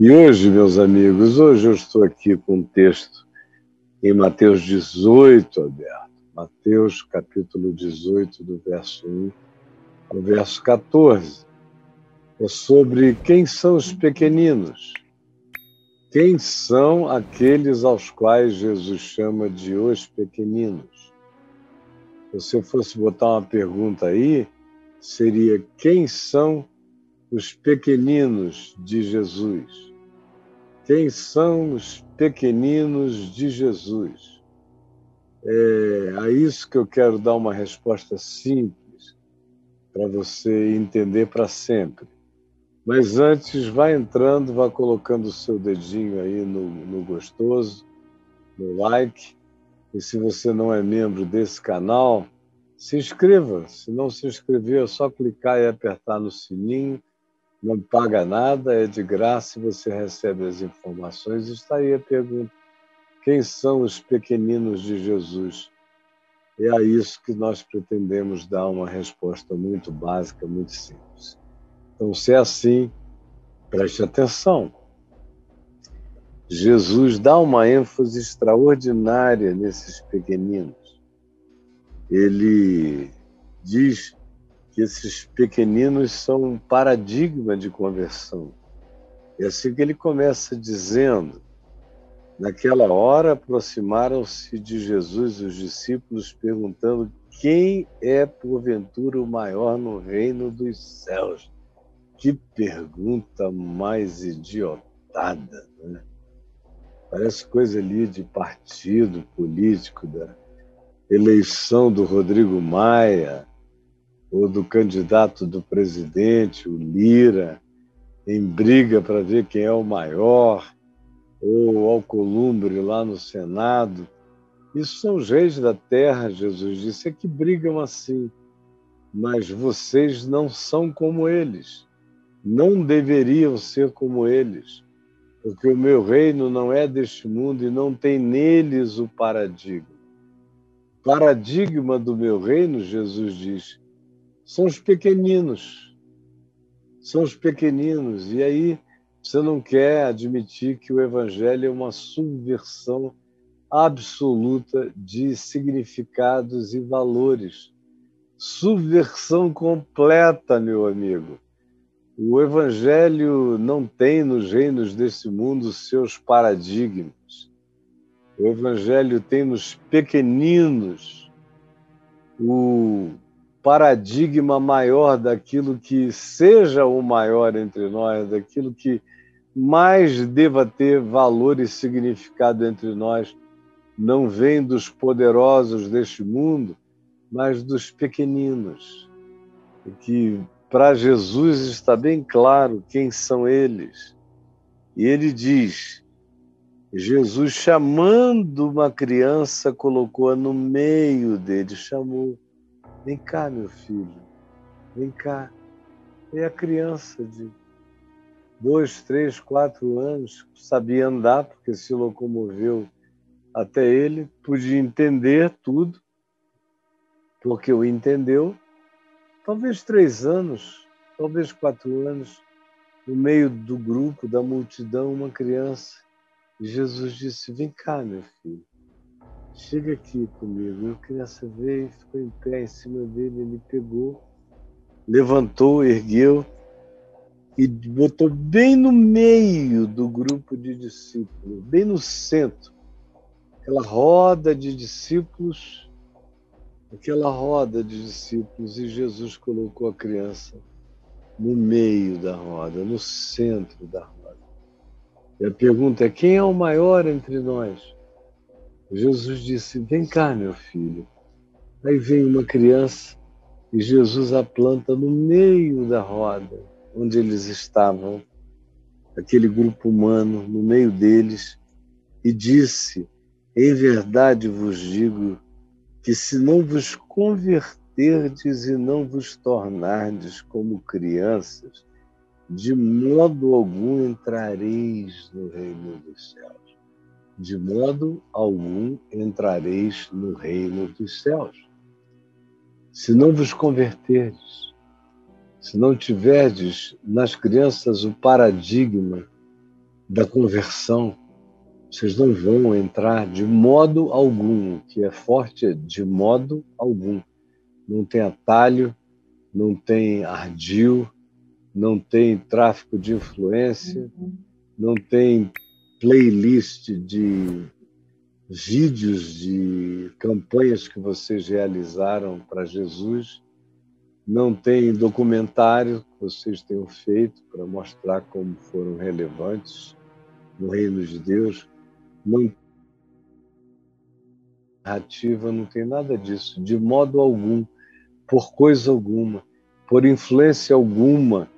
E hoje, meus amigos, hoje eu estou aqui com um texto em Mateus 18, aberto. Mateus capítulo 18, do verso 1 ao verso 14. É sobre quem são os pequeninos. Quem são aqueles aos quais Jesus chama de os pequeninos? Se você fosse botar uma pergunta aí, seria quem são os pequeninos de Jesus. Quem são os pequeninos de Jesus? É a isso que eu quero dar uma resposta simples para você entender para sempre. Mas antes, vá entrando, vá colocando o seu dedinho aí no, no gostoso, no like. E se você não é membro desse canal, se inscreva. Se não se inscreveu, é só clicar e apertar no sininho não paga nada, é de graça e você recebe as informações. Está aí a pergunta: quem são os pequeninos de Jesus? É a isso que nós pretendemos dar uma resposta muito básica, muito simples. Então, se é assim, preste atenção. Jesus dá uma ênfase extraordinária nesses pequeninos. Ele diz que esses pequeninos são um paradigma de conversão. É assim que ele começa dizendo: Naquela hora aproximaram-se de Jesus os discípulos, perguntando: Quem é porventura o maior no reino dos céus? Que pergunta mais idiotada, né? Parece coisa ali de partido político, da eleição do Rodrigo Maia, ou do candidato do presidente, o Lira, em briga para ver quem é o maior, ou o Alcolumbre lá no Senado. Isso são os reis da terra, Jesus disse, é que brigam assim. Mas vocês não são como eles. Não deveriam ser como eles. Porque o meu reino não é deste mundo e não tem neles o paradigma. Paradigma do meu reino, Jesus diz, são os pequeninos. São os pequeninos. E aí você não quer admitir que o Evangelho é uma subversão absoluta de significados e valores. Subversão completa, meu amigo. O Evangelho não tem nos reinos desse mundo seus paradigmas. O Evangelho tem nos pequeninos o paradigma maior daquilo que seja o maior entre nós, daquilo que mais deva ter valor e significado entre nós, não vem dos poderosos deste mundo, mas dos pequeninos. E que para Jesus está bem claro quem são eles. E ele diz: Jesus, chamando uma criança, colocou-a no meio dele, chamou. Vem cá, meu filho, vem cá. E a criança de dois, três, quatro anos sabia andar, porque se locomoveu até ele, podia entender tudo, porque o entendeu. Talvez três anos, talvez quatro anos, no meio do grupo, da multidão, uma criança. E Jesus disse: Vem cá, meu filho chega aqui comigo. Eu criança veio, ficou em pé em cima dele, ele pegou, levantou, ergueu e botou bem no meio do grupo de discípulos, bem no centro. Aquela roda de discípulos, aquela roda de discípulos, e Jesus colocou a criança no meio da roda, no centro da roda. E a pergunta é: quem é o maior entre nós? Jesus disse: Vem cá, meu filho. Aí vem uma criança e Jesus a planta no meio da roda, onde eles estavam, aquele grupo humano, no meio deles, e disse: Em verdade vos digo que se não vos converterdes e não vos tornardes como crianças, de modo algum entrareis no reino dos céus de modo algum entrareis no reino dos céus. Se não vos converterdes, se não tiverdes nas crianças o paradigma da conversão, vocês não vão entrar de modo algum. Que é forte é de modo algum. Não tem atalho, não tem ardil, não tem tráfico de influência, não tem playlist de vídeos de campanhas que vocês realizaram para Jesus, não tem documentário que vocês tenham feito para mostrar como foram relevantes no reino de Deus, não narrativa, não tem nada disso, de modo algum, por coisa alguma, por influência alguma,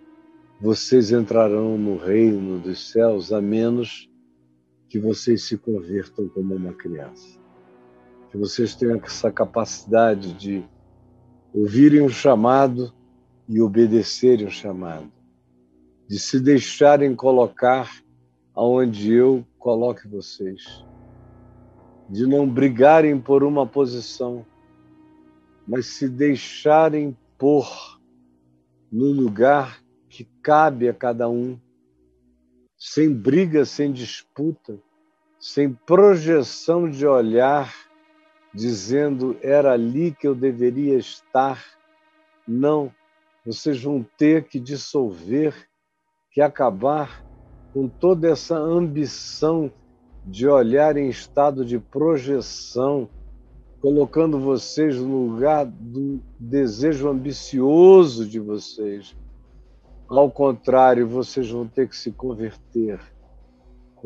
vocês entrarão no reino dos céus, a menos que vocês se convertam como uma criança. Que vocês tenham essa capacidade de ouvirem o chamado e obedecerem o chamado, de se deixarem colocar aonde eu coloque vocês, de não brigarem por uma posição, mas se deixarem pôr no lugar que cabe a cada um, sem briga, sem disputa, sem projeção de olhar dizendo era ali que eu deveria estar. Não, vocês vão ter que dissolver, que acabar com toda essa ambição de olhar em estado de projeção, colocando vocês no lugar do desejo ambicioso de vocês. Ao contrário, vocês vão ter que se converter,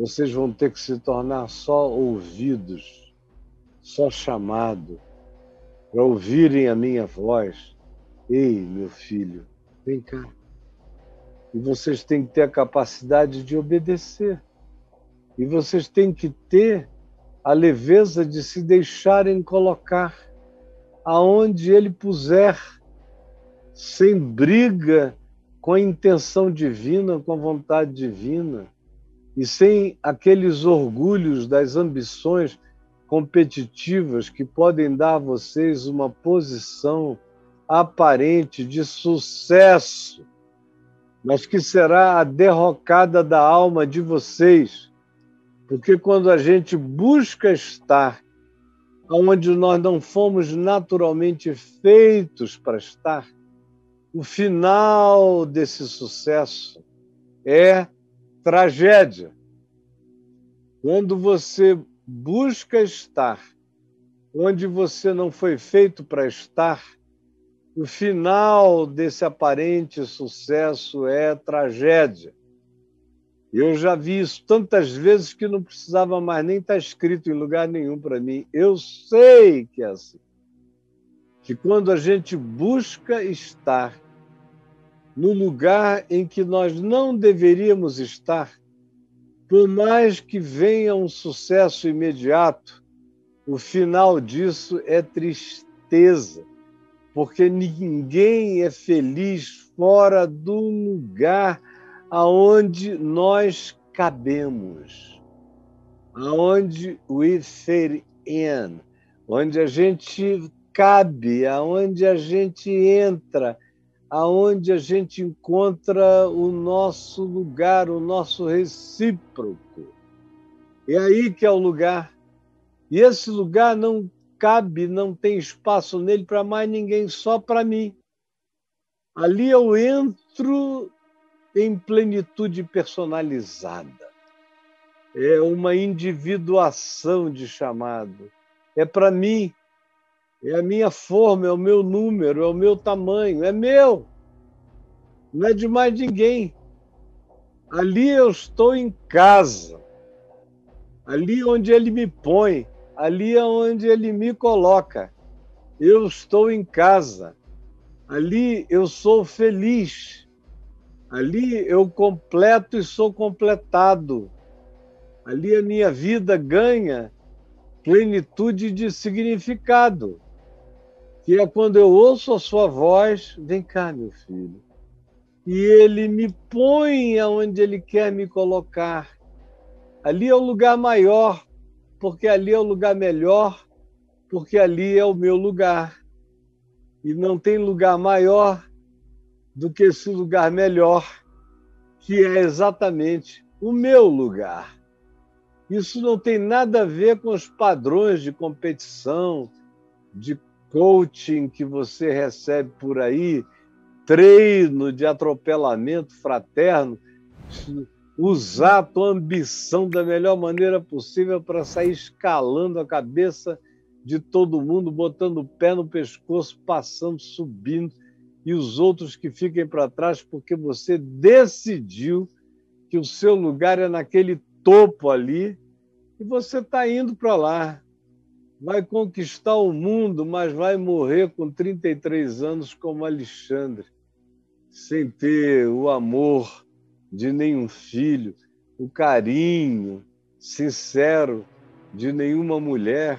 vocês vão ter que se tornar só ouvidos só chamado para ouvirem a minha voz. Ei, meu filho, vem cá. E vocês têm que ter a capacidade de obedecer. E vocês têm que ter a leveza de se deixarem colocar aonde ele puser, sem briga com a intenção divina, com a vontade divina, e sem aqueles orgulhos das ambições competitivas que podem dar a vocês uma posição aparente de sucesso, mas que será a derrocada da alma de vocês. Porque quando a gente busca estar onde nós não fomos naturalmente feitos para estar, o final desse sucesso é tragédia. Quando você busca estar onde você não foi feito para estar, o final desse aparente sucesso é tragédia. Eu já vi isso tantas vezes que não precisava mais nem estar escrito em lugar nenhum para mim. Eu sei que é assim. Que quando a gente busca estar no lugar em que nós não deveríamos estar, por mais que venha um sucesso imediato, o final disso é tristeza, porque ninguém é feliz fora do lugar aonde nós cabemos, aonde we fit in, onde a gente cabe, aonde a gente entra aonde a gente encontra o nosso lugar, o nosso recíproco. É aí que é o lugar. E esse lugar não cabe, não tem espaço nele para mais ninguém, só para mim. Ali eu entro em plenitude personalizada. É uma individuação de chamado. É para mim, é a minha forma, é o meu número, é o meu tamanho, é meu. Não é de mais ninguém. Ali eu estou em casa. Ali onde ele me põe, ali é onde ele me coloca. Eu estou em casa. Ali eu sou feliz. Ali eu completo e sou completado. Ali a minha vida ganha plenitude de significado que é quando eu ouço a sua voz, vem cá, meu filho. E ele me põe aonde ele quer me colocar. Ali é o lugar maior, porque ali é o lugar melhor, porque ali é o meu lugar. E não tem lugar maior do que esse lugar melhor, que é exatamente o meu lugar. Isso não tem nada a ver com os padrões de competição, de coaching que você recebe por aí, treino de atropelamento fraterno, usar a tua ambição da melhor maneira possível para sair escalando a cabeça de todo mundo, botando o pé no pescoço, passando, subindo, e os outros que fiquem para trás porque você decidiu que o seu lugar é naquele topo ali e você está indo para lá. Vai conquistar o mundo, mas vai morrer com 33 anos como Alexandre, sem ter o amor de nenhum filho, o carinho sincero de nenhuma mulher,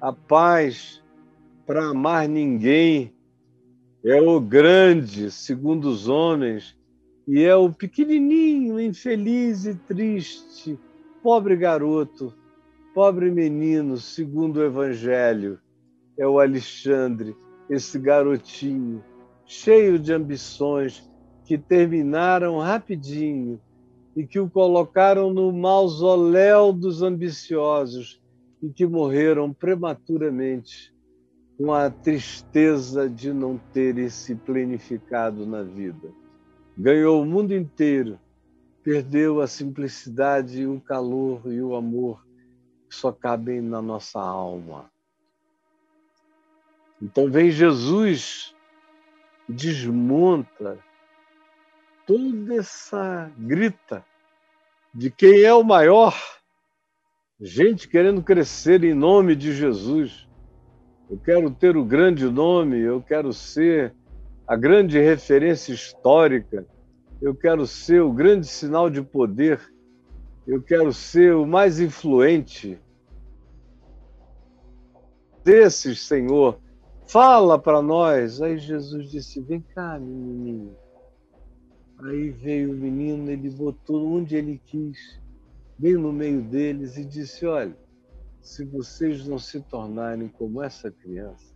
a paz para amar ninguém. É o grande, segundo os homens, e é o pequenininho, infeliz e triste, pobre garoto, pobre menino, segundo o Evangelho. É o Alexandre, esse garotinho, cheio de ambições, que terminaram rapidinho e que o colocaram no mausoléu dos ambiciosos e que morreram prematuramente com a tristeza de não ter esse plenificado na vida ganhou o mundo inteiro, perdeu a simplicidade, o calor e o amor que só cabem na nossa alma. Então vem Jesus, desmonta toda essa grita de quem é o maior, gente querendo crescer em nome de Jesus. Eu quero ter o grande nome, eu quero ser a grande referência histórica, eu quero ser o grande sinal de poder, eu quero ser o mais influente. Desses, Senhor, fala para nós. Aí Jesus disse: Vem cá, menininho. Aí veio o menino, ele botou onde ele quis, bem no meio deles, e disse: Olha, se vocês não se tornarem como essa criança,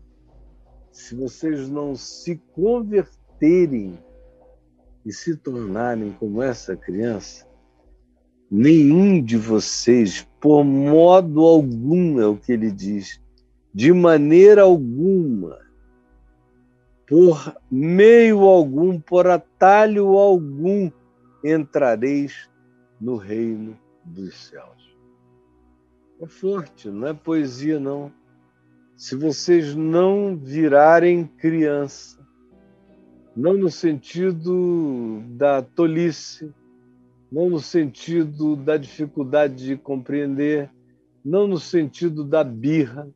se vocês não se converterem e se tornarem como essa criança, nenhum de vocês, por modo algum, é o que ele diz, de maneira alguma, por meio algum, por atalho algum, entrareis no reino dos céus. É forte, não é poesia, não se vocês não virarem criança, não no sentido da tolice, não no sentido da dificuldade de compreender, não no sentido da birra,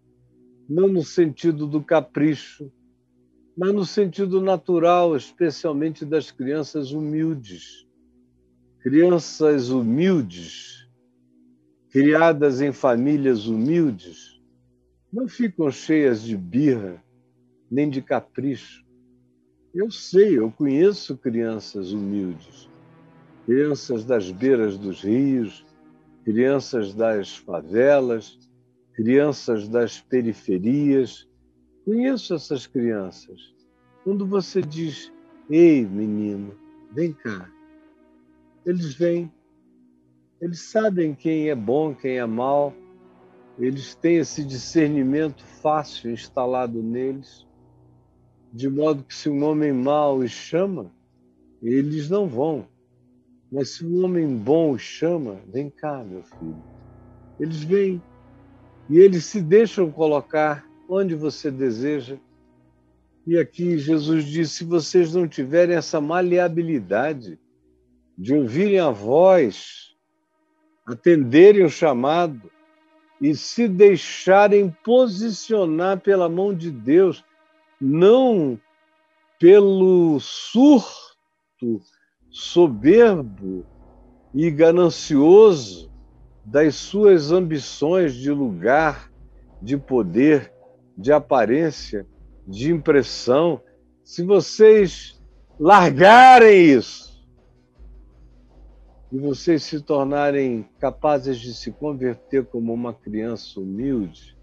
não no sentido do capricho, mas no sentido natural, especialmente das crianças humildes. Crianças humildes, criadas em famílias humildes, não ficam cheias de birra, nem de capricho. Eu sei, eu conheço crianças humildes, crianças das beiras dos rios, crianças das favelas, crianças das periferias. Conheço essas crianças. Quando você diz, ei, menino, vem cá, eles vêm. Eles sabem quem é bom, quem é mal, eles têm esse discernimento fácil instalado neles, de modo que se um homem mau os chama, eles não vão. Mas se um homem bom os chama, vem cá, meu filho. Eles vêm e eles se deixam colocar onde você deseja. E aqui Jesus disse: se vocês não tiverem essa maleabilidade de ouvirem a voz, atenderem o chamado, e se deixarem posicionar pela mão de Deus, não pelo surto soberbo e ganancioso das suas ambições de lugar, de poder, de aparência, de impressão. Se vocês largarem isso, e vocês se tornarem capazes de se converter como uma criança humilde,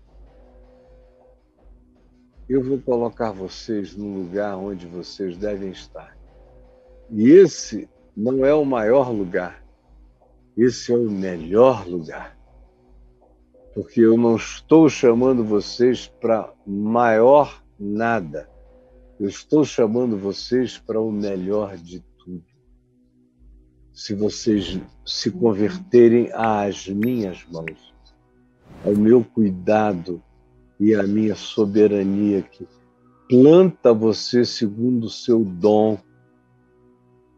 eu vou colocar vocês no lugar onde vocês devem estar. E esse não é o maior lugar. esse é o melhor lugar. Porque eu não estou chamando vocês para maior nada. Eu estou chamando vocês para o melhor de tudo. Se vocês se converterem às minhas mãos, ao meu cuidado e à minha soberania que planta você segundo o seu dom,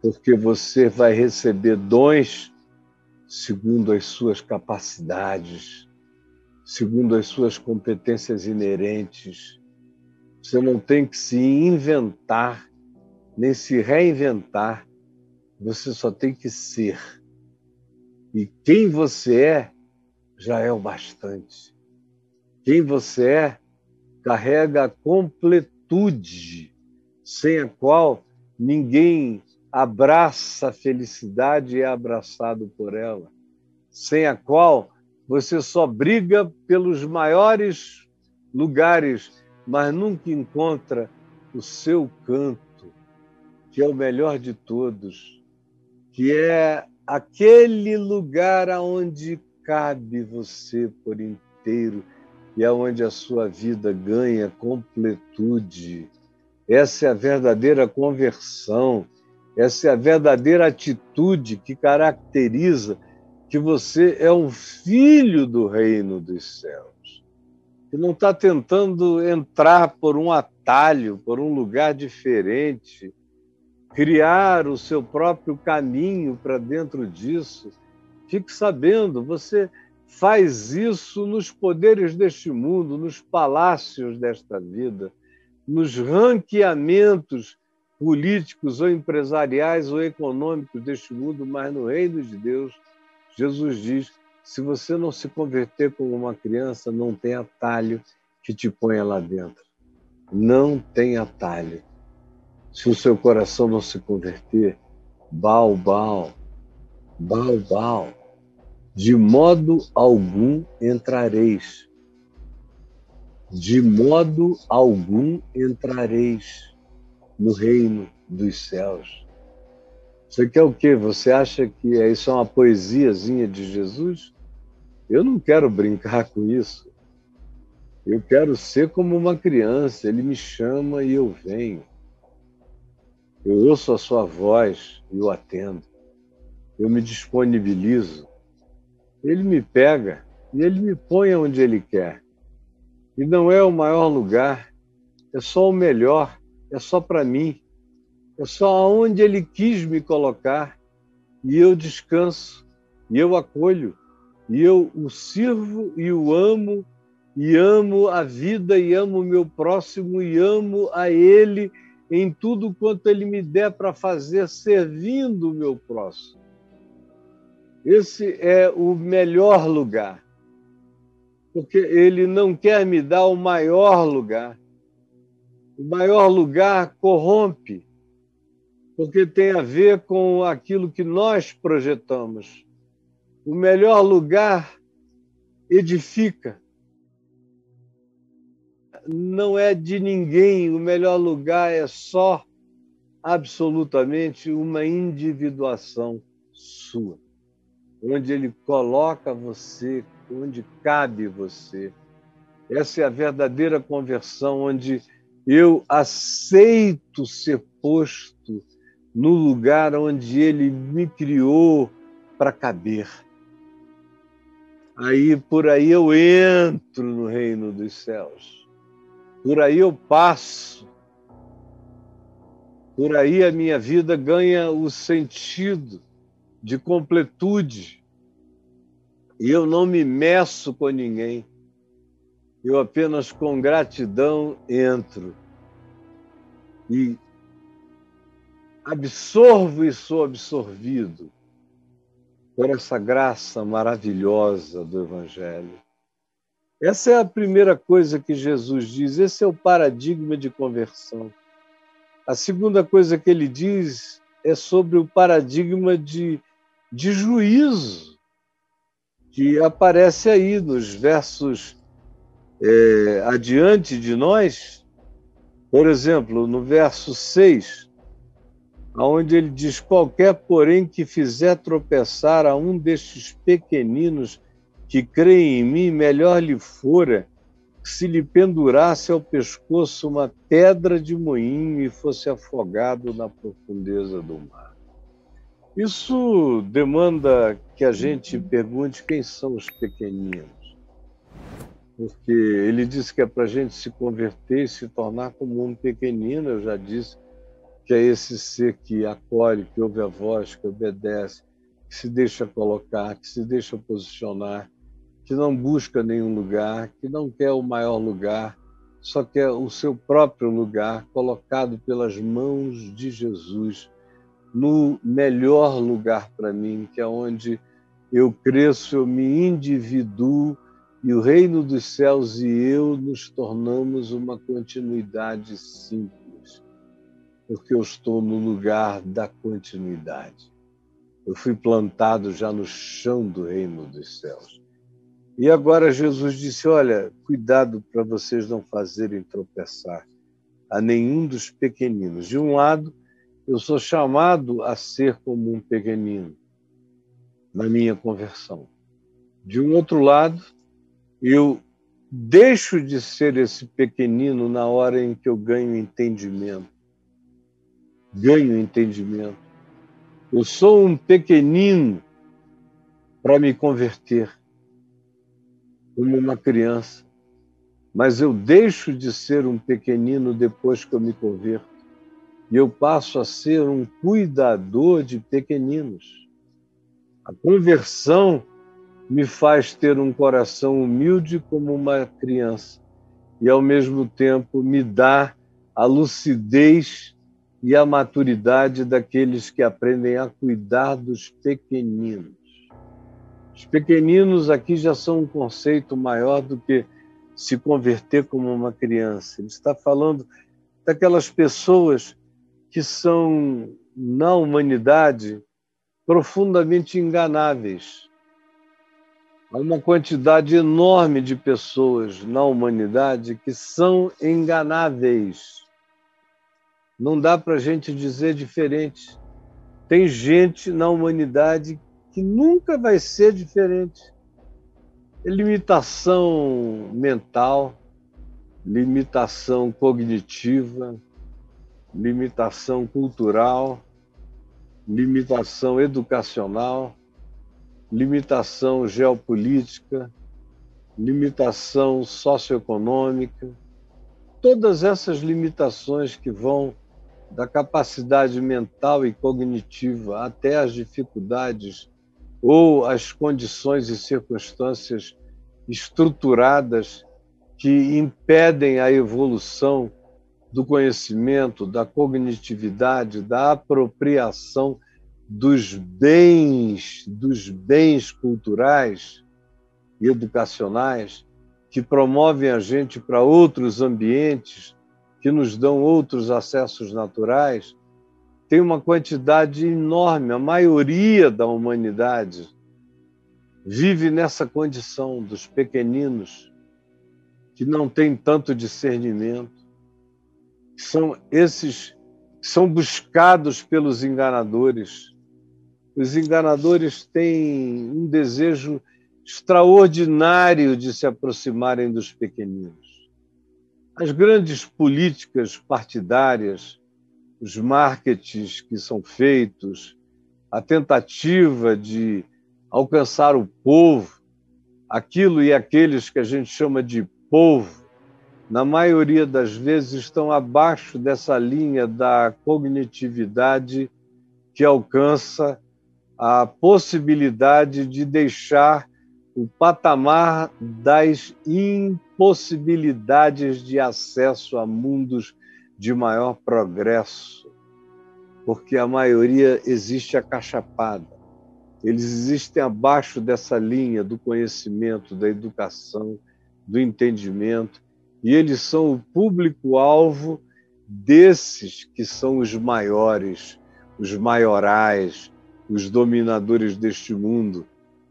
porque você vai receber dons segundo as suas capacidades, segundo as suas competências inerentes você não tem que se inventar, nem se reinventar. Você só tem que ser. E quem você é já é o bastante. Quem você é carrega a completude, sem a qual ninguém abraça a felicidade e é abraçado por ela, sem a qual você só briga pelos maiores lugares mas nunca encontra o seu canto, que é o melhor de todos, que é aquele lugar aonde cabe você por inteiro e aonde a sua vida ganha completude. Essa é a verdadeira conversão, essa é a verdadeira atitude que caracteriza que você é um filho do reino dos céus que não está tentando entrar por um atalho, por um lugar diferente, criar o seu próprio caminho para dentro disso. Fique sabendo, você faz isso nos poderes deste mundo, nos palácios desta vida, nos ranqueamentos políticos ou empresariais ou econômicos deste mundo, mas no reino de Deus, Jesus diz se você não se converter como uma criança, não tem atalho que te ponha lá dentro. Não tem atalho. Se o seu coração não se converter, bal, bal, bal, bal, de modo algum entrareis. De modo algum entrareis no reino dos céus. Você quer o quê? Você acha que isso é uma poesiazinha de Jesus? Eu não quero brincar com isso. Eu quero ser como uma criança. Ele me chama e eu venho. Eu ouço a sua voz e eu atendo. Eu me disponibilizo. Ele me pega e ele me põe onde ele quer. E não é o maior lugar, é só o melhor, é só para mim. É só aonde ele quis me colocar e eu descanso e eu acolho e eu o sirvo e o amo e amo a vida e amo o meu próximo e amo a ele em tudo quanto ele me der para fazer servindo o meu próximo. Esse é o melhor lugar. Porque ele não quer me dar o maior lugar. O maior lugar corrompe porque tem a ver com aquilo que nós projetamos. O melhor lugar edifica. Não é de ninguém, o melhor lugar é só absolutamente uma individuação sua, onde ele coloca você, onde cabe você. Essa é a verdadeira conversão, onde eu aceito ser posto no lugar onde ele me criou para caber. Aí por aí eu entro no reino dos céus. Por aí eu passo. Por aí a minha vida ganha o sentido de completude. E eu não me meço com ninguém. Eu apenas com gratidão entro. E absorvo e sou absorvido por essa graça maravilhosa do Evangelho. Essa é a primeira coisa que Jesus diz, esse é o paradigma de conversão. A segunda coisa que ele diz é sobre o paradigma de, de juízo, que aparece aí nos versos é, adiante de nós. Por exemplo, no verso 6, onde ele diz: qualquer, porém, que fizer tropeçar a um destes pequeninos que creem em mim, melhor lhe fora se lhe pendurasse ao pescoço uma pedra de moinho e fosse afogado na profundeza do mar. Isso demanda que a gente pergunte quem são os pequeninos. Porque ele disse que é para a gente se converter e se tornar como um pequenino, eu já disse que é esse ser que acolhe, que ouve a voz, que obedece, que se deixa colocar, que se deixa posicionar, que não busca nenhum lugar, que não quer o maior lugar, só quer o seu próprio lugar colocado pelas mãos de Jesus no melhor lugar para mim, que é onde eu cresço, eu me individuo e o reino dos céus e eu nos tornamos uma continuidade simples, porque eu estou no lugar da continuidade. Eu fui plantado já no chão do reino dos céus. E agora Jesus disse: Olha, cuidado para vocês não fazerem tropeçar a nenhum dos pequeninos. De um lado, eu sou chamado a ser como um pequenino na minha conversão. De um outro lado, eu deixo de ser esse pequenino na hora em que eu ganho entendimento. Ganho entendimento. Eu sou um pequenino para me converter como uma criança, mas eu deixo de ser um pequenino depois que eu me converto e eu passo a ser um cuidador de pequeninos. A conversão me faz ter um coração humilde como uma criança e, ao mesmo tempo, me dá a lucidez e a maturidade daqueles que aprendem a cuidar dos pequeninos. Os pequeninos aqui já são um conceito maior do que se converter como uma criança. Ele está falando daquelas pessoas que são, na humanidade, profundamente enganáveis. Há uma quantidade enorme de pessoas na humanidade que são enganáveis. Não dá para a gente dizer diferente. Tem gente na humanidade que nunca vai ser diferente. Limitação mental, limitação cognitiva, limitação cultural, limitação educacional, limitação geopolítica, limitação socioeconômica, todas essas limitações que vão da capacidade mental e cognitiva até as dificuldades ou as condições e circunstâncias estruturadas que impedem a evolução do conhecimento, da cognitividade, da apropriação dos bens, dos bens culturais e educacionais que promovem a gente para outros ambientes, que nos dão outros acessos naturais, tem uma quantidade enorme, a maioria da humanidade vive nessa condição dos pequeninos que não têm tanto discernimento, são esses são buscados pelos enganadores. Os enganadores têm um desejo extraordinário de se aproximarem dos pequeninos. As grandes políticas partidárias, os marketings que são feitos, a tentativa de alcançar o povo, aquilo e aqueles que a gente chama de povo, na maioria das vezes, estão abaixo dessa linha da cognitividade que alcança a possibilidade de deixar o patamar das impossibilidades de acesso a mundos de maior progresso, porque a maioria existe acachapada. Eles existem abaixo dessa linha do conhecimento, da educação, do entendimento e eles são o público-alvo desses que são os maiores, os maiorais, os dominadores deste mundo.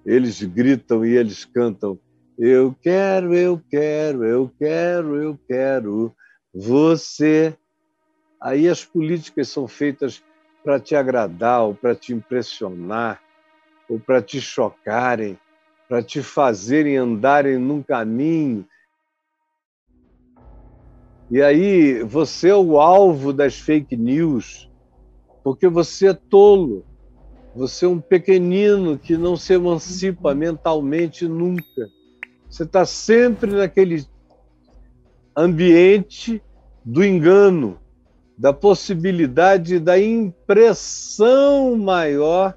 Eles gritam e eles cantam: Eu quero, eu quero, eu quero, eu quero você. Aí as políticas são feitas para te agradar, ou para te impressionar, ou para te chocarem, para te fazerem andarem num caminho. E aí você é o alvo das fake news, porque você é tolo. Você é um pequenino que não se emancipa mentalmente nunca. Você está sempre naquele ambiente do engano, da possibilidade da impressão maior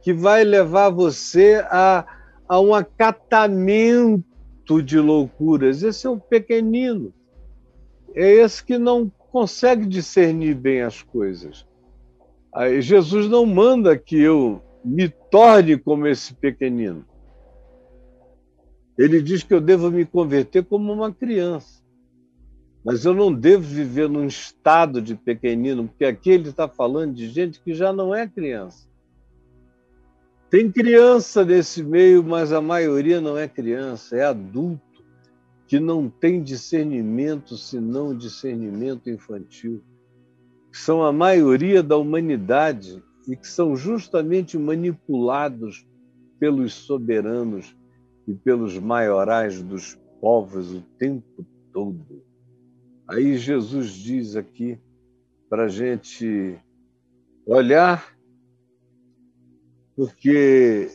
que vai levar você a, a um acatamento de loucuras. Esse é o pequenino. É esse que não consegue discernir bem as coisas. Aí Jesus não manda que eu me torne como esse pequenino. Ele diz que eu devo me converter como uma criança. Mas eu não devo viver num estado de pequenino, porque aqui ele está falando de gente que já não é criança. Tem criança nesse meio, mas a maioria não é criança, é adulto que não tem discernimento senão discernimento infantil. Que são a maioria da humanidade e que são justamente manipulados pelos soberanos e pelos maiorais dos povos o tempo todo. Aí Jesus diz aqui para a gente olhar, porque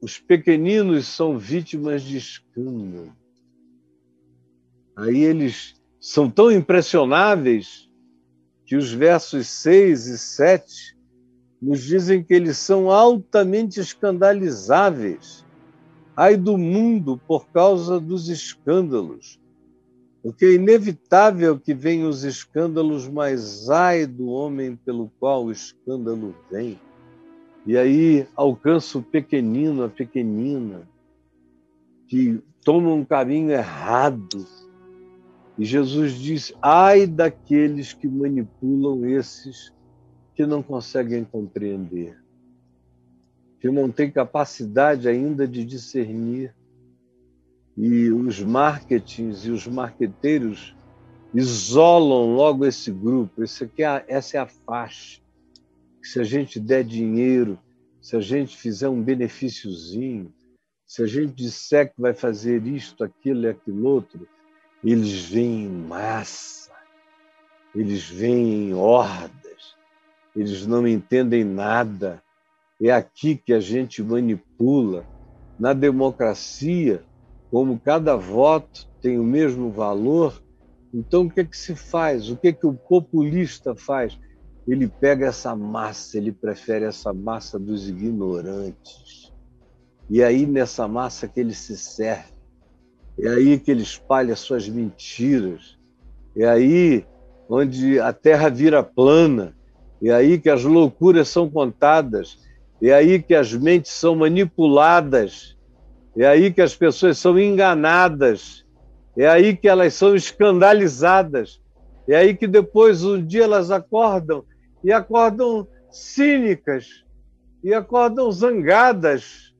os pequeninos são vítimas de escândalo. Aí eles são tão impressionáveis que os versos 6 e 7 nos dizem que eles são altamente escandalizáveis. Ai do mundo por causa dos escândalos porque é inevitável que venham os escândalos, mas ai do homem pelo qual o escândalo vem. E aí alcança o pequenino, a pequenina, que toma um caminho errado. E Jesus diz: ai daqueles que manipulam esses que não conseguem compreender, que não têm capacidade ainda de discernir e os marketings e os marqueteiros isolam logo esse grupo. Esse aqui é, essa é a faixa. Se a gente der dinheiro, se a gente fizer um benefíciozinho, se a gente disser que vai fazer isto, aquilo e aquilo outro, eles vêm em massa, eles vêm em hordas, eles não entendem nada. É aqui que a gente manipula. Na democracia, como cada voto tem o mesmo valor, então o que, é que se faz? O que, é que o populista faz? Ele pega essa massa, ele prefere essa massa dos ignorantes. E aí, nessa massa que ele se serve, é aí que ele espalha suas mentiras, é aí onde a terra vira plana, é aí que as loucuras são contadas, é aí que as mentes são manipuladas. É aí que as pessoas são enganadas, é aí que elas são escandalizadas, é aí que depois um dia elas acordam e acordam cínicas, e acordam zangadas,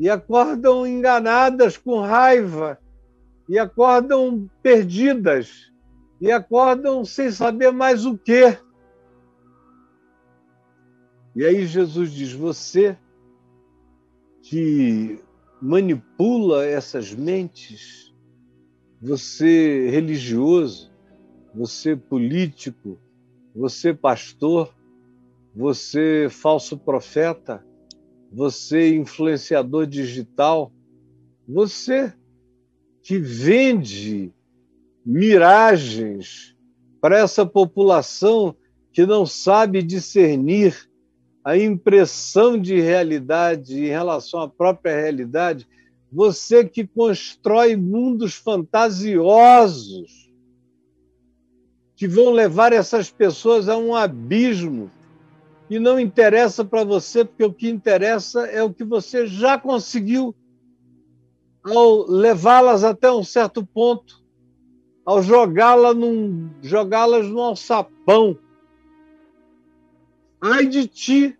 e acordam enganadas com raiva, e acordam perdidas, e acordam sem saber mais o quê. E aí Jesus diz: Você que manipula essas mentes, você religioso, você político, você pastor, você falso profeta, você influenciador digital, você que vende miragens para essa população que não sabe discernir a impressão de realidade em relação à própria realidade, você que constrói mundos fantasiosos que vão levar essas pessoas a um abismo e não interessa para você, porque o que interessa é o que você já conseguiu ao levá-las até um certo ponto, ao jogá-las num, jogá-las num alçapão Ai de ti,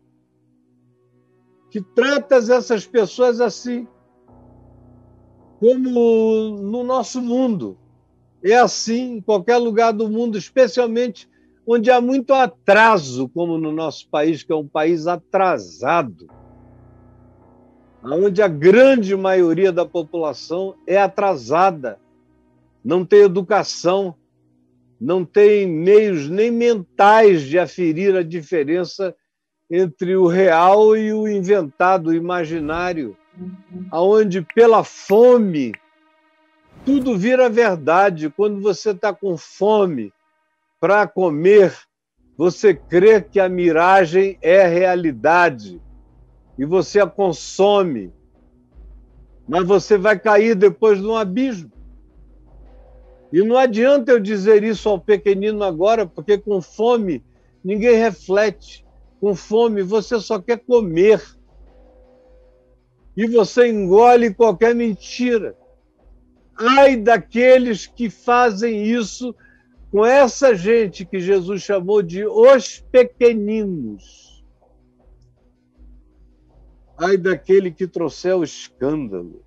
que tratas essas pessoas assim, como no nosso mundo. É assim em qualquer lugar do mundo, especialmente onde há muito atraso, como no nosso país, que é um país atrasado, onde a grande maioria da população é atrasada, não tem educação, não tem meios nem mentais de aferir a diferença entre o real e o inventado, o imaginário, aonde pela fome tudo vira verdade. Quando você está com fome para comer, você crê que a miragem é realidade e você a consome, mas você vai cair depois num abismo. E não adianta eu dizer isso ao pequenino agora, porque com fome ninguém reflete. Com fome você só quer comer. E você engole qualquer mentira. Ai daqueles que fazem isso com essa gente que Jesus chamou de os pequeninos. Ai daquele que trouxer o escândalo.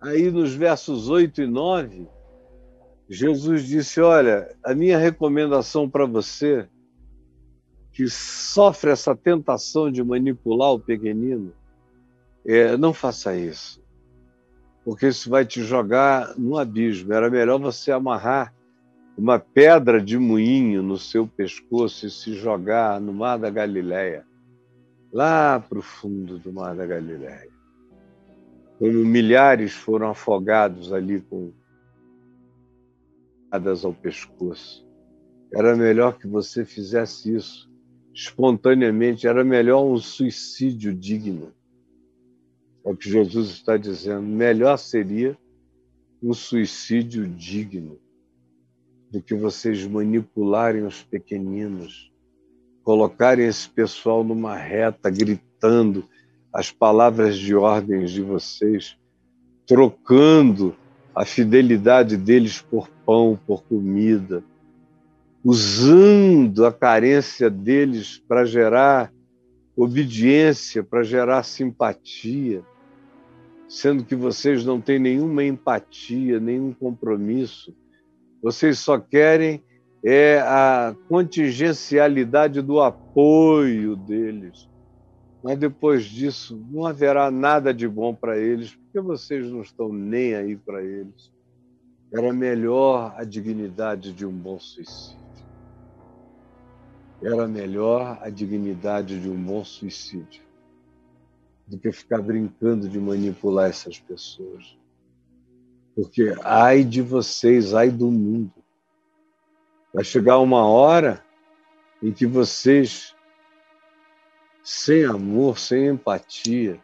Aí nos versos 8 e 9, Jesus disse: Olha, a minha recomendação para você, que sofre essa tentação de manipular o pequenino, é não faça isso, porque isso vai te jogar no abismo. Era melhor você amarrar uma pedra de moinho no seu pescoço e se jogar no mar da Galileia, lá para o fundo do mar da Galileia. Como milhares foram afogados ali com ao pescoço. Era melhor que você fizesse isso espontaneamente, era melhor um suicídio digno. É o que Jesus está dizendo. Melhor seria um suicídio digno do que vocês manipularem os pequeninos, colocarem esse pessoal numa reta, gritando as palavras de ordens de vocês, trocando a fidelidade deles por pão, por comida, usando a carência deles para gerar obediência, para gerar simpatia, sendo que vocês não têm nenhuma empatia, nenhum compromisso. Vocês só querem é a contingencialidade do apoio deles. Mas depois disso, não haverá nada de bom para eles, porque vocês não estão nem aí para eles. Era melhor a dignidade de um bom suicídio. Era melhor a dignidade de um bom suicídio do que ficar brincando de manipular essas pessoas. Porque ai de vocês, ai do mundo. Vai chegar uma hora em que vocês sem amor, sem empatia,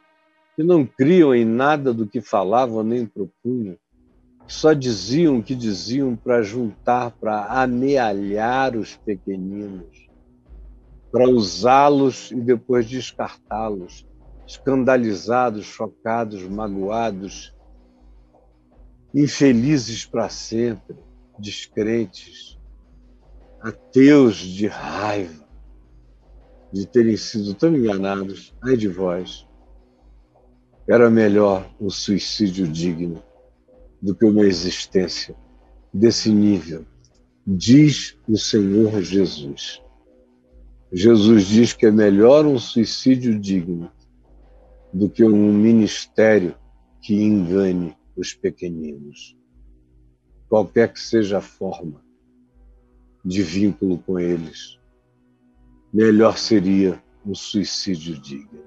que não criam em nada do que falavam nem propunham, só diziam o que diziam para juntar, para amealhar os pequeninos, para usá-los e depois descartá-los, escandalizados, chocados, magoados, infelizes para sempre, descrentes, ateus de raiva de terem sido tão enganados, ai de vós, era melhor um suicídio digno do que uma existência desse nível, diz o Senhor Jesus. Jesus diz que é melhor um suicídio digno do que um ministério que engane os pequeninos, qualquer que seja a forma de vínculo com eles melhor seria um suicídio digno.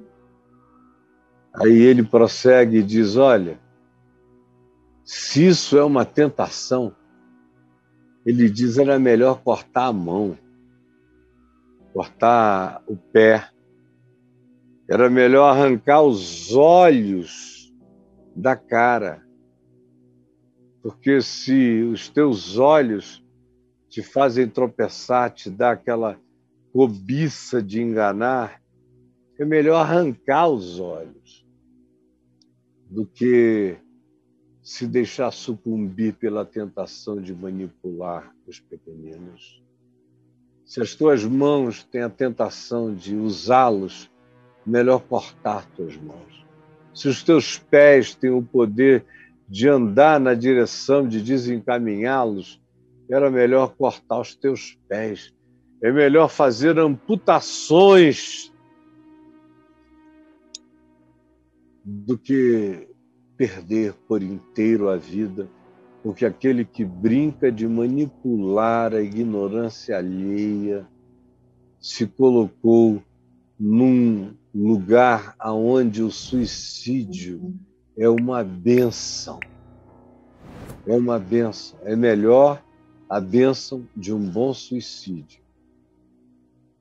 Aí ele prossegue e diz: Olha, se isso é uma tentação, ele diz era melhor cortar a mão, cortar o pé, era melhor arrancar os olhos da cara, porque se os teus olhos te fazem tropeçar, te dá aquela cobiça de enganar, é melhor arrancar os olhos do que se deixar sucumbir pela tentação de manipular os pequeninos. Se as tuas mãos têm a tentação de usá-los, melhor cortar tuas mãos. Se os teus pés têm o poder de andar na direção de desencaminhá-los, era melhor cortar os teus pés. É melhor fazer amputações do que perder por inteiro a vida, porque aquele que brinca de manipular a ignorância alheia se colocou num lugar aonde o suicídio é uma benção. É uma benção. É melhor a benção de um bom suicídio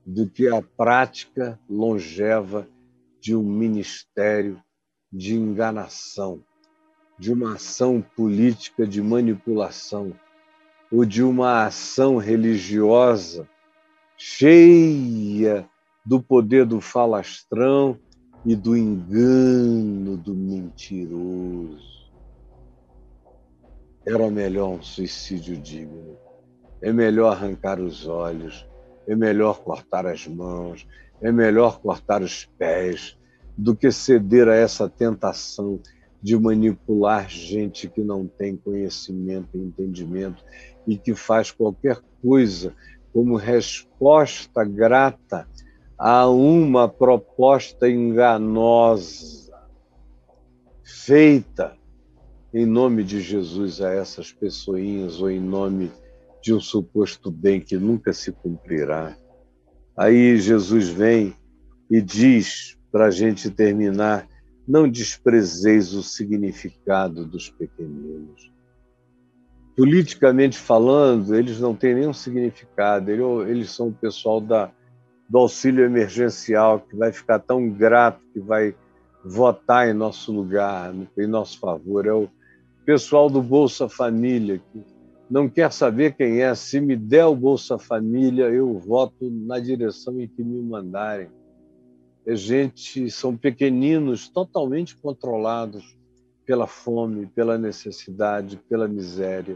do que a prática longeva de um ministério de enganação, de uma ação política de manipulação ou de uma ação religiosa cheia do poder do falastrão e do engano do mentiroso. Era melhor um suicídio digno. É melhor arrancar os olhos, é melhor cortar as mãos, é melhor cortar os pés, do que ceder a essa tentação de manipular gente que não tem conhecimento e entendimento e que faz qualquer coisa como resposta grata a uma proposta enganosa feita em nome de Jesus a essas pessoinhas ou em nome de um suposto bem que nunca se cumprirá. Aí Jesus vem e diz para a gente terminar, não desprezeis o significado dos pequeninos. Politicamente falando, eles não têm nenhum significado, eles são o pessoal da, do auxílio emergencial que vai ficar tão grato que vai votar em nosso lugar, em nosso favor. É o pessoal do Bolsa Família que não quer saber quem é. Se me der o Bolsa Família, eu voto na direção em que me mandarem é gente, são pequeninos totalmente controlados pela fome, pela necessidade, pela miséria.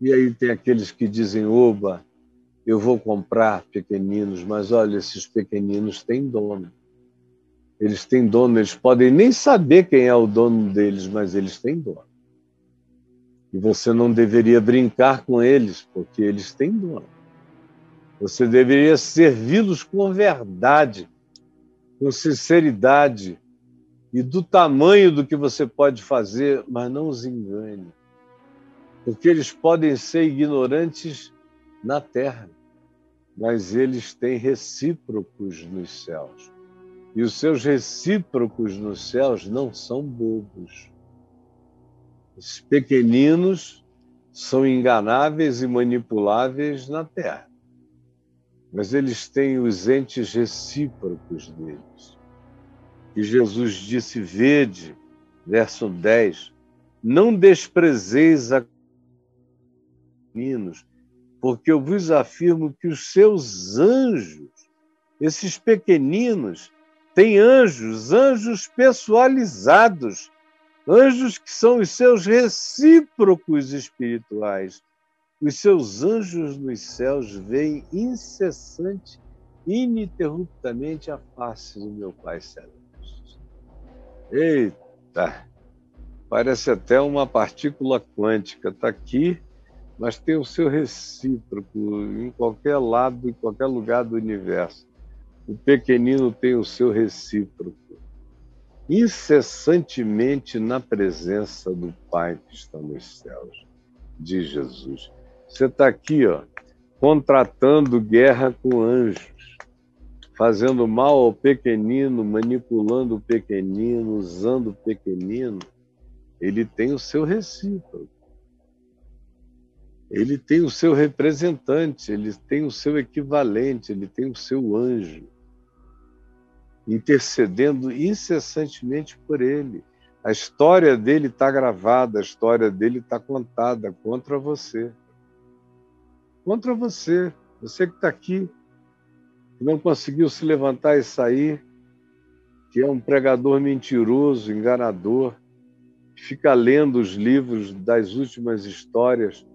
E aí tem aqueles que dizem: oba, eu vou comprar pequeninos, mas olha, esses pequeninos têm dono. Eles têm dono, eles podem nem saber quem é o dono deles, mas eles têm dono. E você não deveria brincar com eles, porque eles têm dono. Você deveria servi-los com verdade, com sinceridade e do tamanho do que você pode fazer, mas não os engane. Porque eles podem ser ignorantes na terra, mas eles têm recíprocos nos céus. E os seus recíprocos nos céus não são bobos. Os pequeninos são enganáveis e manipuláveis na terra mas eles têm os entes recíprocos deles. E Jesus disse: Vede, verso 10, não desprezeis a meninos, porque eu vos afirmo que os seus anjos, esses pequeninos, têm anjos, anjos pessoalizados, anjos que são os seus recíprocos espirituais os seus anjos nos céus veem incessante, ininterruptamente a face do meu Pai Celeste. Eita! Parece até uma partícula quântica. Está aqui, mas tem o seu recíproco em qualquer lado, em qualquer lugar do universo. O pequenino tem o seu recíproco. Incessantemente na presença do Pai que está nos céus, de Jesus. Você está aqui, ó, contratando guerra com anjos, fazendo mal ao pequenino, manipulando o pequenino, usando o pequenino. Ele tem o seu recíproco. Ele tem o seu representante, ele tem o seu equivalente, ele tem o seu anjo, intercedendo incessantemente por ele. A história dele está gravada, a história dele está contada contra você contra você, você que está aqui, que não conseguiu se levantar e sair, que é um pregador mentiroso, enganador, que fica lendo os livros das últimas histórias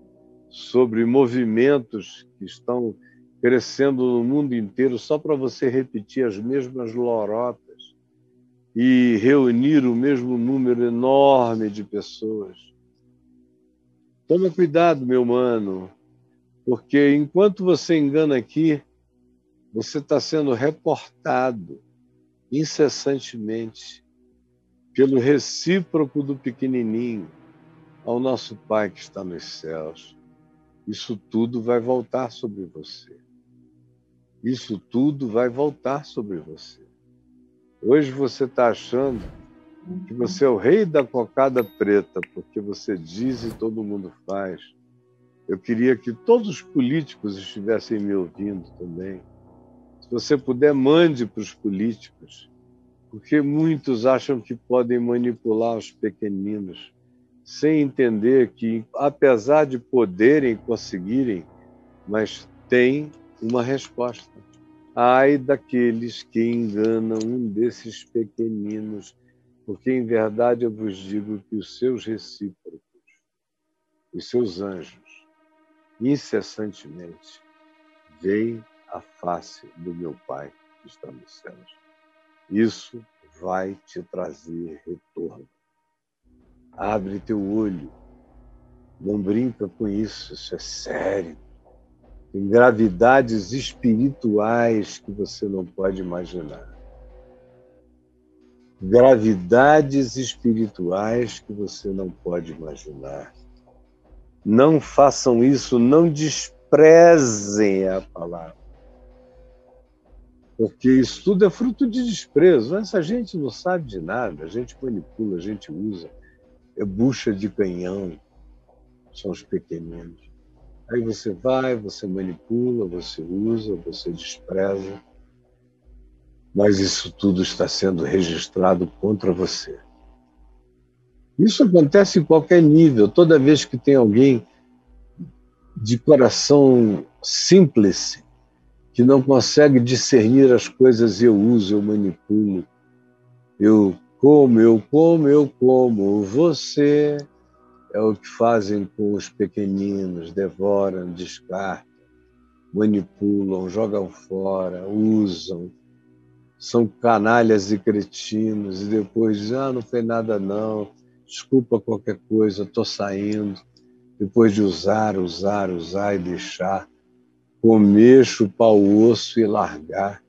sobre movimentos que estão crescendo no mundo inteiro só para você repetir as mesmas lorotas e reunir o mesmo número enorme de pessoas. Toma cuidado, meu mano, Porque enquanto você engana aqui, você está sendo reportado incessantemente pelo recíproco do pequenininho ao nosso Pai que está nos céus. Isso tudo vai voltar sobre você. Isso tudo vai voltar sobre você. Hoje você está achando que você é o rei da cocada preta, porque você diz e todo mundo faz. Eu queria que todos os políticos estivessem me ouvindo também. Se você puder, mande para os políticos, porque muitos acham que podem manipular os pequeninos, sem entender que, apesar de poderem conseguirem, mas tem uma resposta. Ai daqueles que enganam um desses pequeninos porque em verdade eu vos digo que os seus recíprocos, os seus anjos, incessantemente veem a face do meu Pai que está nos céus. Isso vai te trazer retorno. Abre teu olho. Não brinca com isso, isso é sério. Tem gravidades espirituais que você não pode imaginar gravidades espirituais que você não pode imaginar. Não façam isso, não desprezem a palavra. Porque isso tudo é fruto de desprezo. Essa gente não sabe de nada, a gente manipula, a gente usa. É bucha de canhão, são os pequeninos. Aí você vai, você manipula, você usa, você despreza mas isso tudo está sendo registrado contra você. Isso acontece em qualquer nível. Toda vez que tem alguém de coração simples, que não consegue discernir as coisas, eu uso, eu manipulo, eu como, eu como, eu como. Você é o que fazem com os pequeninos, devoram, descartam, manipulam, jogam fora, usam, são canalhas e cretinos, e depois dizem, ah, não foi nada não, desculpa qualquer coisa, estou saindo. Depois de usar, usar, usar e deixar, comer, chupar o osso e largar.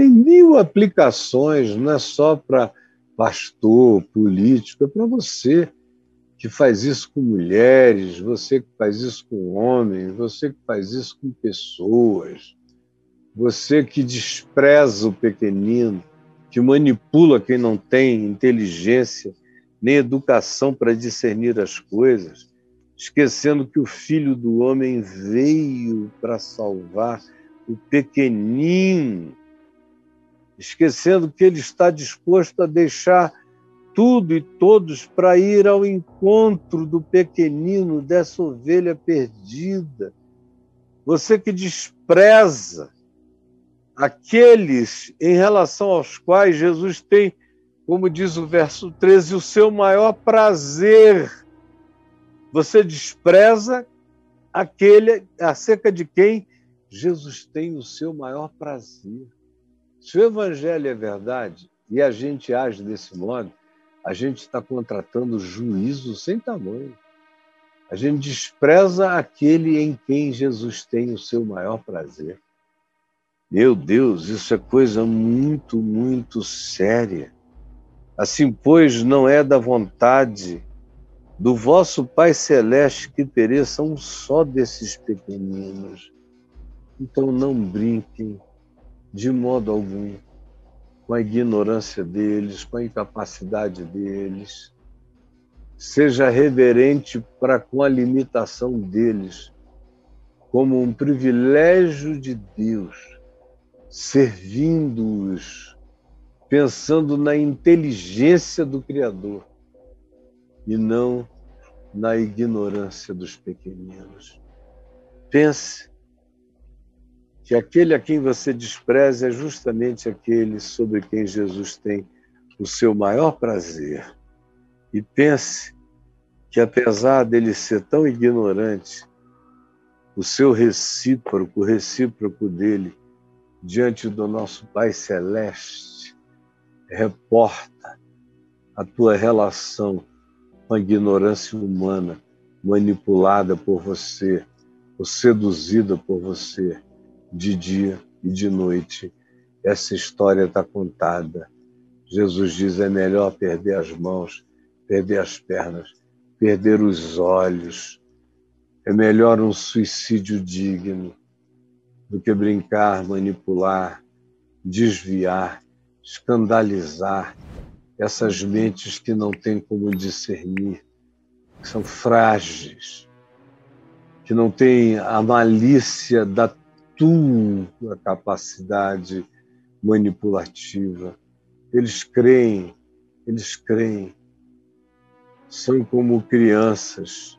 Tem mil aplicações, não é só para pastor, político, é para você que faz isso com mulheres, você que faz isso com homens, você que faz isso com pessoas você que despreza o pequenino, que manipula quem não tem inteligência nem educação para discernir as coisas, esquecendo que o Filho do Homem veio para salvar o pequenino, esquecendo que ele está disposto a deixar tudo e todos para ir ao encontro do pequenino, dessa ovelha perdida. Você que despreza aqueles em relação aos quais Jesus tem, como diz o verso 13, o seu maior prazer. Você despreza aquele acerca de quem Jesus tem o seu maior prazer. Se o evangelho é verdade e a gente age desse modo, a gente está contratando juízo sem tamanho. A gente despreza aquele em quem Jesus tem o seu maior prazer. Meu Deus, isso é coisa muito, muito séria. Assim, pois, não é da vontade do vosso Pai Celeste que pereça um só desses pequeninos. Então não brinquem de modo algum com a ignorância deles, com a incapacidade deles. Seja reverente para com a limitação deles, como um privilégio de Deus servindo-os, pensando na inteligência do Criador e não na ignorância dos pequeninos. Pense que aquele a quem você despreza é justamente aquele sobre quem Jesus tem o seu maior prazer. E pense que, apesar dele ser tão ignorante, o seu recíproco, o recíproco dele, diante do nosso Pai Celeste, reporta a tua relação com a ignorância humana manipulada por você, ou seduzida por você de dia e de noite. Essa história está contada. Jesus diz: é melhor perder as mãos, perder as pernas, perder os olhos. É melhor um suicídio digno do que brincar, manipular, desviar, escandalizar essas mentes que não têm como discernir, que são frágeis, que não têm a malícia da tua capacidade manipulativa. Eles creem, eles creem, são como crianças,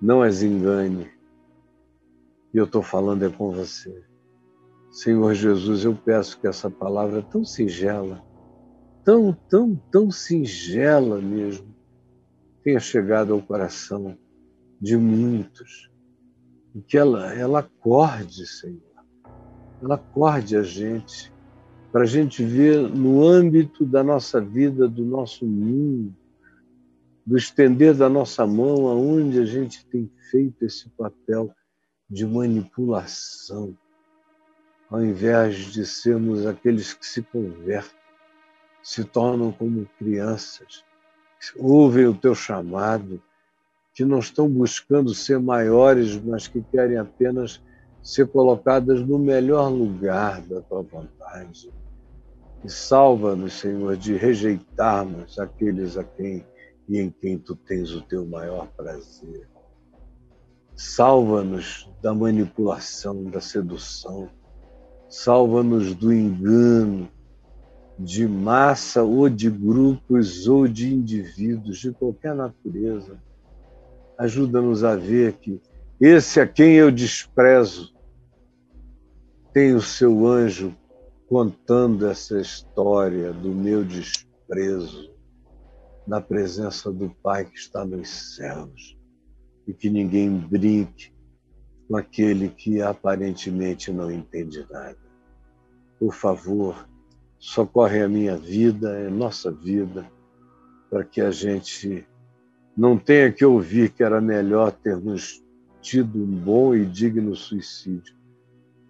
não as engane. E eu estou falando é com você. Senhor Jesus, eu peço que essa palavra tão singela, tão, tão, tão singela mesmo, tenha chegado ao coração de muitos. E que ela, ela acorde, Senhor. Ela acorde a gente, para a gente ver no âmbito da nossa vida, do nosso mundo, do estender da nossa mão, aonde a gente tem feito esse papel de manipulação ao invés de sermos aqueles que se convertem, se tornam como crianças, ouvem o teu chamado, que não estão buscando ser maiores, mas que querem apenas ser colocadas no melhor lugar da tua vontade. E salva-nos, Senhor, de rejeitarmos aqueles a quem e em quem tu tens o teu maior prazer. Salva-nos da manipulação, da sedução, salva-nos do engano de massa ou de grupos ou de indivíduos de qualquer natureza. Ajuda-nos a ver que esse a quem eu desprezo tem o seu anjo contando essa história do meu desprezo na presença do Pai que está nos céus e que ninguém brinque com aquele que aparentemente não entende nada. Por favor, socorre a minha vida, a nossa vida, para que a gente não tenha que ouvir que era melhor termos tido um bom e digno suicídio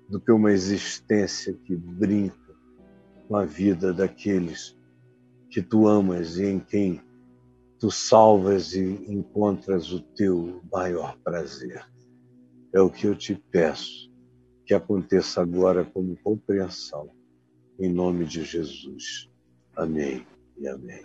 do que uma existência que brinca com a vida daqueles que tu amas e em quem tu salvas e encontras o teu maior prazer. É o que eu te peço, que aconteça agora como compreensão, em nome de Jesus. Amém e amém.